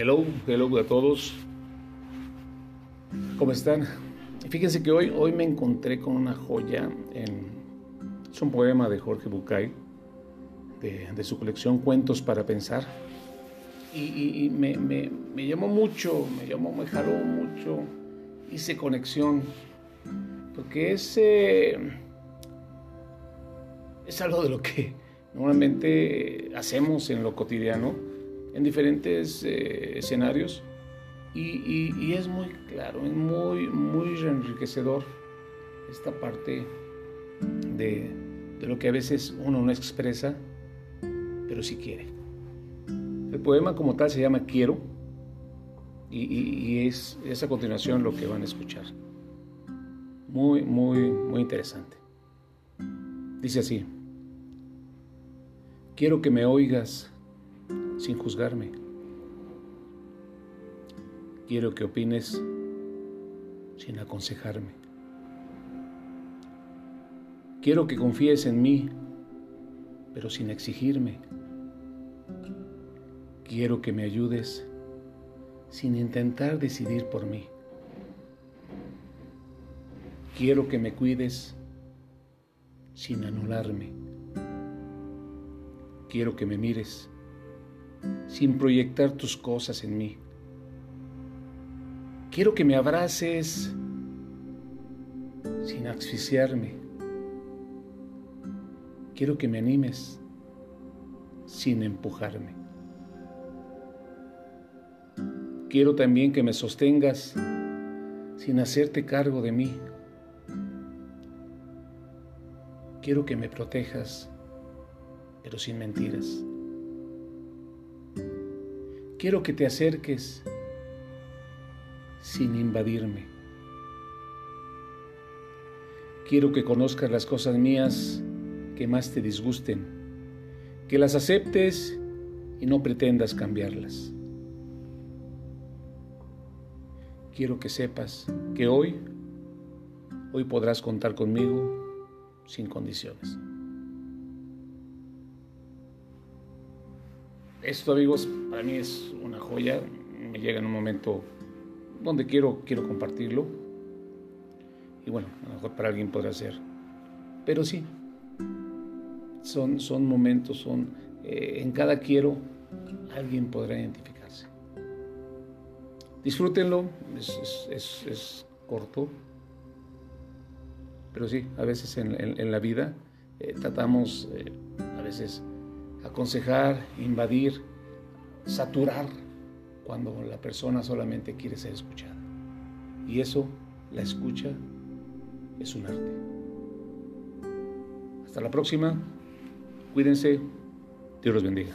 Hello, hello a todos. ¿Cómo están? Fíjense que hoy, hoy me encontré con una joya. En, es un poema de Jorge Bucay, de, su colección Cuentos para Pensar. Y, me, llamó mucho, me llamó, me jaló mucho. Hice conexión. Porque es, es algo de lo que normalmente hacemos en lo cotidiano en diferentes eh, escenarios y, es muy claro, es muy, muy enriquecedor esta parte de, lo que a veces uno no expresa, pero sí quiere. El poema como tal se llama Quiero y, es, es a continuación lo que van a escuchar. Muy, muy, muy interesante. Dice así, quiero que me oigas sin juzgarme. Quiero que opines sin aconsejarme. Quiero que confíes en mí, pero sin exigirme. Quiero que me ayudes sin intentar decidir por mí. Quiero que me cuides sin anularme. Quiero que me mires sin proyectar tus cosas en mí. Quiero que me abraces sin asfixiarme. Quiero que me animes sin empujarme. Quiero también que me sostengas sin hacerte cargo de mí. Quiero que me protejas, pero sin mentiras. Quiero que te acerques sin invadirme. Quiero que conozcas las cosas mías que más te disgusten, que las aceptes y no pretendas cambiarlas. Quiero que sepas que hoy, hoy podrás contar conmigo sin condiciones. Esto, amigos, para mí es una joya. Me llega en un momento donde quiero, quiero compartirlo. Y bueno, a lo mejor para alguien podrá ser. Pero sí, son, son momentos, son eh, en cada quiero alguien podrá identificarse. Disfrútenlo, es, corto, pero sí, a veces en, la vida eh, tratamos, eh, a veces aconsejar, invadir, saturar cuando la persona solamente quiere ser escuchada. Y eso, la escucha, es un arte. Hasta la próxima. Cuídense. Dios los bendiga.